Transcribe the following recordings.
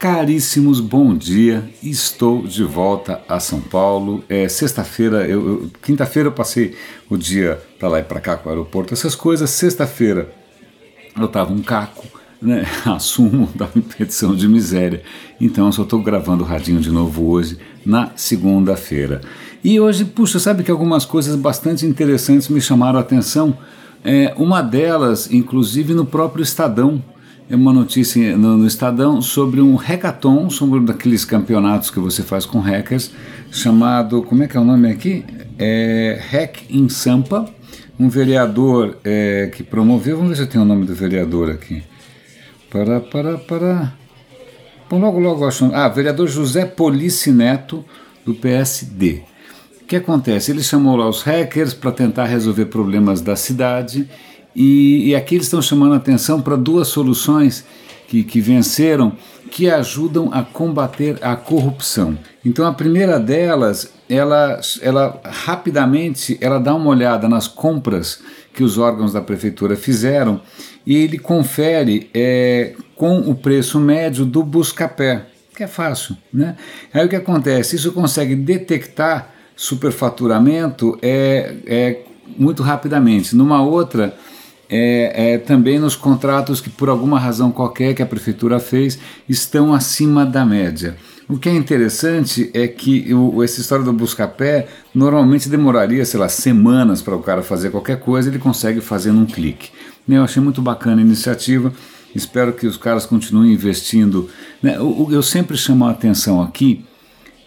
Caríssimos, bom dia. Estou de volta a São Paulo. É sexta-feira, eu, eu quinta-feira eu passei o dia para lá e para cá com o aeroporto, essas coisas. Sexta-feira eu estava um caco, né? Assumo da petição de miséria. Então eu só estou gravando o radinho de novo hoje, na segunda-feira. E hoje, puxa, sabe que algumas coisas bastante interessantes me chamaram a atenção. É, uma delas, inclusive no próprio Estadão é uma notícia no, no, Estadão sobre um hackathon, sobre um daqueles campeonatos que você faz com hackers, chamado, como é que é o nome aqui? É Hack in Sampa, um vereador é, que promoveu, vamos ver se eu tenho o nome do vereador aqui. Para, para, para. Bom, logo, logo acho. Ah, vereador José Polici Neto, do PSD. O que acontece? Ele chamou lá os hackers para tentar resolver problemas da cidade e, e aqui eles estão chamando a atenção para duas soluções que, que venceram que ajudam a combater a corrupção. Então a primeira delas, ela, ela rapidamente ela dá uma olhada nas compras que os órgãos da prefeitura fizeram e ele confere é, com o preço médio do buscapé, que é fácil, né? Aí o que acontece? Isso consegue detectar superfaturamento é, é muito rapidamente. Numa outra é, é, também nos contratos que, por alguma razão qualquer que a prefeitura fez, estão acima da média. O que é interessante é que o, essa história do Buscapé normalmente demoraria, sei lá, semanas para o cara fazer qualquer coisa, ele consegue fazer num clique. Né, eu achei muito bacana a iniciativa, espero que os caras continuem investindo. Né, eu, eu sempre chamo a atenção aqui,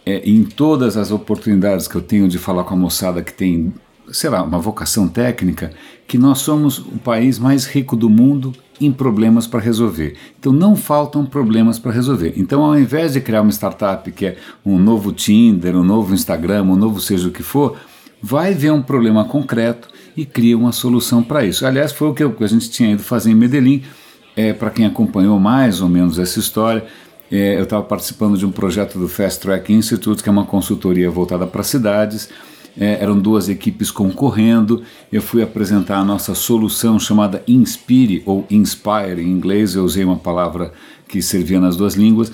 é, em todas as oportunidades que eu tenho de falar com a moçada que tem sei lá, uma vocação técnica, que nós somos o país mais rico do mundo em problemas para resolver. Então não faltam problemas para resolver. Então ao invés de criar uma startup que é um novo Tinder, um novo Instagram, um novo seja o que for, vai ver um problema concreto e cria uma solução para isso. Aliás, foi o que a gente tinha ido fazer em Medellín. É, para quem acompanhou mais ou menos essa história, é, eu estava participando de um projeto do Fast Track Institute, que é uma consultoria voltada para cidades é, eram duas equipes concorrendo. Eu fui apresentar a nossa solução chamada Inspire ou Inspire em inglês. Eu usei uma palavra que servia nas duas línguas.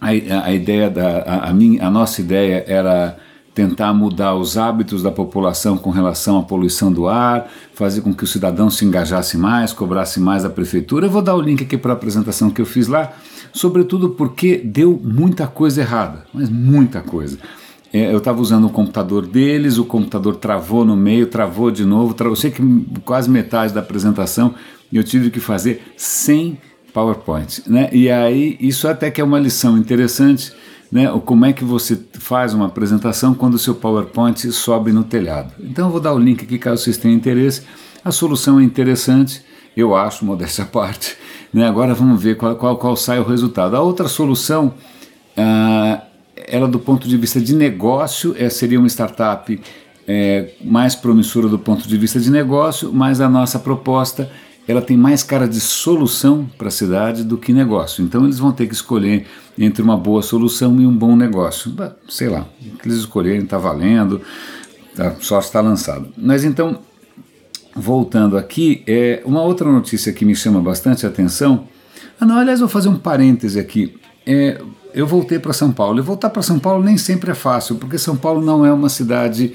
A, a, ideia da a, a, minha, a nossa ideia era tentar mudar os hábitos da população com relação à poluição do ar, fazer com que o cidadão se engajasse mais, cobrasse mais a prefeitura. Eu vou dar o link aqui para a apresentação que eu fiz lá, sobretudo porque deu muita coisa errada, mas muita coisa. É, eu estava usando o computador deles, o computador travou no meio, travou de novo, travou, eu sei que quase metade da apresentação eu tive que fazer sem PowerPoint. Né? E aí, isso até que é uma lição interessante, né? como é que você faz uma apresentação quando o seu PowerPoint sobe no telhado. Então eu vou dar o link aqui caso vocês tenham interesse. A solução é interessante, eu acho, modéstia à parte. Né? Agora vamos ver qual, qual, qual sai o resultado. A outra solução uh, ela do ponto de vista de negócio é, seria uma startup é, mais promissora do ponto de vista de negócio, mas a nossa proposta ela tem mais cara de solução para a cidade do que negócio. Então eles vão ter que escolher entre uma boa solução e um bom negócio. Sei lá, o que eles escolherem está valendo, tá, só está lançado. Mas então, voltando aqui, é, uma outra notícia que me chama bastante atenção. Ah, não, aliás, vou fazer um parêntese aqui. É, eu voltei para São Paulo. E voltar para São Paulo nem sempre é fácil, porque São Paulo não é uma cidade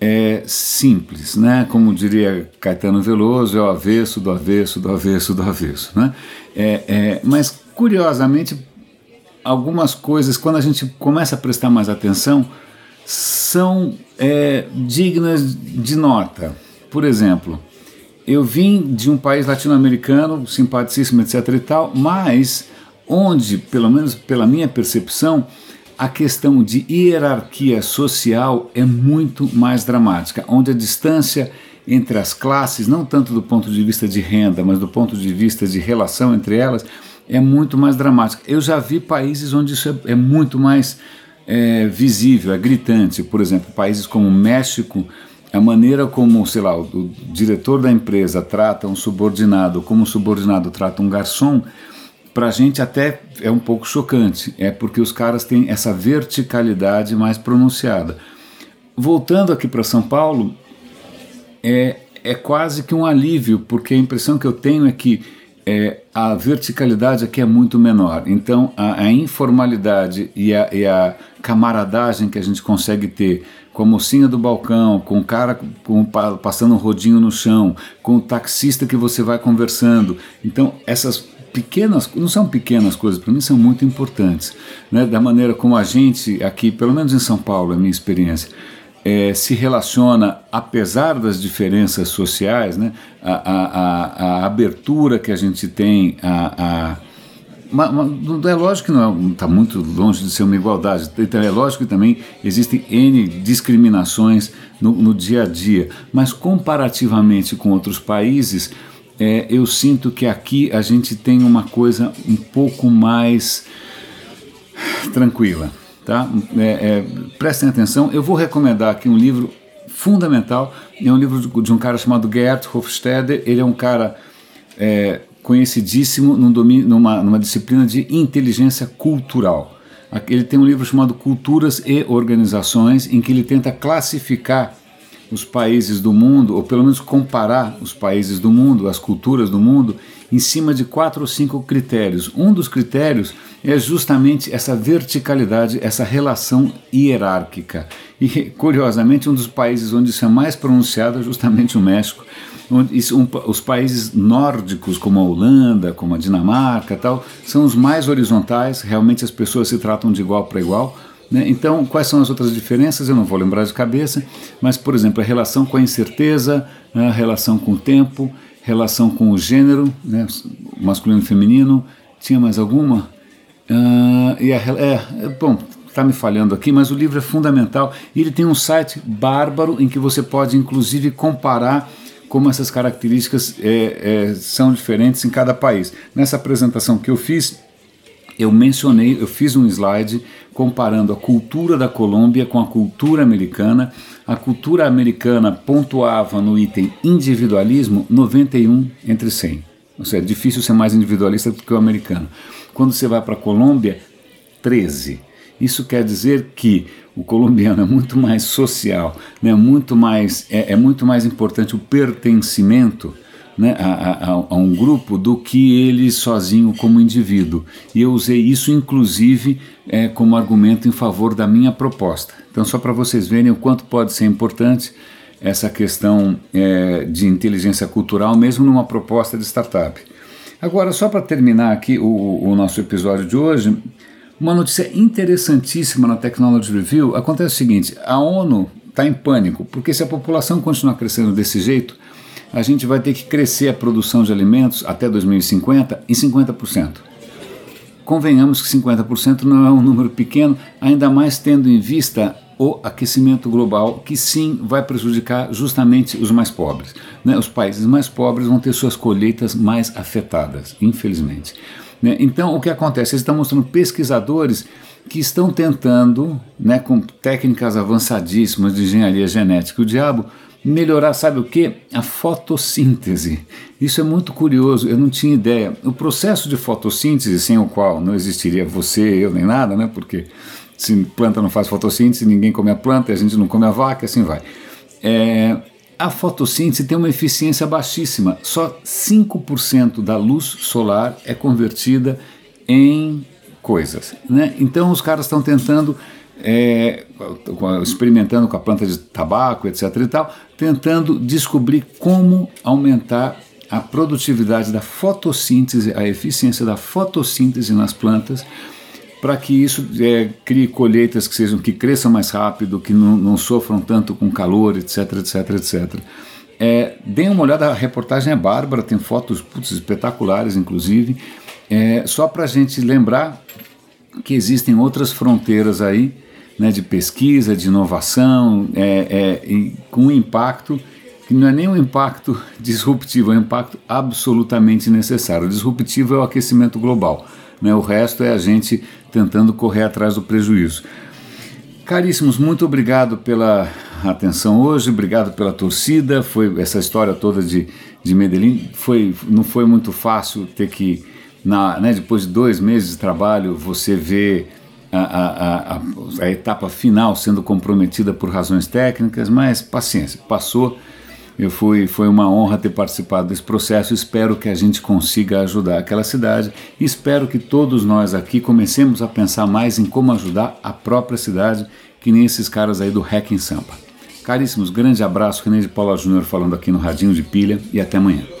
é, simples, né? Como diria Caetano Veloso, é o avesso do avesso do avesso do avesso, né? É, é, mas curiosamente, algumas coisas, quando a gente começa a prestar mais atenção, são é, dignas de nota. Por exemplo, eu vim de um país latino-americano, simpaticíssimo, etc. e tal, mas onde, pelo menos pela minha percepção, a questão de hierarquia social é muito mais dramática, onde a distância entre as classes, não tanto do ponto de vista de renda, mas do ponto de vista de relação entre elas, é muito mais dramática. Eu já vi países onde isso é, é muito mais é, visível, é gritante. Por exemplo, países como o México, a maneira como, sei lá, o, o diretor da empresa trata um subordinado, como o subordinado trata um garçom, para a gente até é um pouco chocante, é porque os caras têm essa verticalidade mais pronunciada. Voltando aqui para São Paulo, é, é quase que um alívio, porque a impressão que eu tenho é que é, a verticalidade aqui é muito menor. Então, a, a informalidade e a, e a, camaradagem que a gente consegue ter com a mocinha do balcão, com o cara com, passando um rodinho no chão, com o taxista que você vai conversando. Então, essas pequenas, não são pequenas coisas, para mim são muito importantes. Né? Da maneira como a gente aqui, pelo menos em São Paulo, é a minha experiência, é, se relaciona, apesar das diferenças sociais, né, a, a, a, a abertura que a gente tem, a, é lógico que não está é, muito longe de ser uma igualdade, então é lógico que também existem N discriminações no, no dia a dia, mas comparativamente com outros países, é, eu sinto que aqui a gente tem uma coisa um pouco mais tranquila. Tá? É, é, prestem atenção, eu vou recomendar aqui um livro fundamental, é um livro de, um cara chamado Gerd Hofstede, ele é um cara é, conhecidíssimo num domínio, numa, numa disciplina de inteligência cultural. Ele tem um livro chamado Culturas e Organizações, em que ele tenta classificar os países do mundo, ou pelo menos comparar os países do mundo, as culturas do mundo, em cima de quatro ou cinco critérios. Um dos critérios é justamente essa verticalidade, essa relação hierárquica. E, curiosamente, um dos países onde isso é mais pronunciado é justamente o México, isso, um, os países nórdicos, como a Holanda, como a Dinamarca tal, são os mais horizontais, realmente as pessoas se tratam de igual para igual, né? Então, quais são as outras diferenças? Eu não vou lembrar de cabeça, mas, por exemplo, a relação com a incerteza, né? a relação com o tempo, relação com o gênero, né? masculino e feminino. Tinha mais alguma? Uh, e a, é, é, bom, está me falhando aqui, mas o livro é fundamental e ele tem um site bárbaro em que você pode, inclusive, comparar como essas características é, é, são diferentes em cada país. Nessa apresentação que eu fiz, eu mencionei, eu fiz um slide comparando a cultura da Colômbia com a cultura americana. A cultura americana pontuava no item individualismo 91 entre 100. Ou seja, é difícil ser mais individualista do que o americano. Quando você vai para a Colômbia, 13. Isso quer dizer que o colombiano é muito mais social, né? muito mais, é, é muito mais importante o pertencimento né, a, a, a, um grupo do que ele sozinho como indivíduo. E eu usei isso, inclusive, é, como argumento em favor da minha proposta. Então, só para vocês verem o quanto pode ser importante essa questão é, de inteligência cultural, mesmo numa proposta de startup. Agora, só para terminar aqui o, o nosso episódio de hoje, uma notícia interessantíssima na Technology Review acontece o seguinte: a ONU está em pânico, porque se a população continuar crescendo desse jeito, a gente vai ter que crescer a produção de alimentos até 2050 em 50%. Convenhamos que 50% não é um número pequeno, ainda mais tendo em vista o aquecimento global, que sim vai prejudicar justamente os mais pobres. Né? Os países mais pobres vão ter suas colheitas mais afetadas, infelizmente. Né? Então, o que acontece? Eles estão mostrando pesquisadores que estão tentando, né, com técnicas avançadíssimas de engenharia genética, o diabo, melhorar, sabe o que? A fotossíntese. Isso é muito curioso, eu não tinha ideia. O processo de fotossíntese, sem o qual não existiria você, eu nem nada, né? Porque se planta não faz fotossíntese, ninguém come a planta, a gente não come a vaca, assim vai. É, a fotossíntese tem uma eficiência baixíssima, só 5% da luz solar é convertida em coisas. Né? Então os caras estão tentando é, experimentando com a planta de tabaco, etc. e tal, tentando descobrir como aumentar a produtividade da fotossíntese, a eficiência da fotossíntese nas plantas, para que isso é, crie colheitas que sejam que cresçam mais rápido, que não, não sofram tanto com calor, etc, etc, etc. É, deem uma olhada, a reportagem é bárbara, tem fotos putz, espetaculares, inclusive, é, só para a gente lembrar que existem outras fronteiras aí né, de pesquisa, de inovação, é, é, com impacto que não é nem um impacto disruptivo, é um impacto absolutamente necessário. O disruptivo é o aquecimento global, né, o resto é a gente tentando correr atrás do prejuízo. Caríssimos, muito obrigado pela atenção hoje, obrigado pela torcida. Foi essa história toda de, de Medellín foi não foi muito fácil ter que na, né, depois de dois meses de trabalho você ver a, a, a, a, etapa final sendo comprometida por razões técnicas, mas paciência, passou Eu fui, foi uma honra ter participado desse processo. Espero que a gente consiga ajudar aquela cidade. Espero que todos nós aqui comecemos a pensar mais em como ajudar a própria cidade, que nem esses caras aí do Hack em Sampa. Caríssimos, grande abraço, René de Paula Júnior falando aqui no Radinho de Pilha e até amanhã.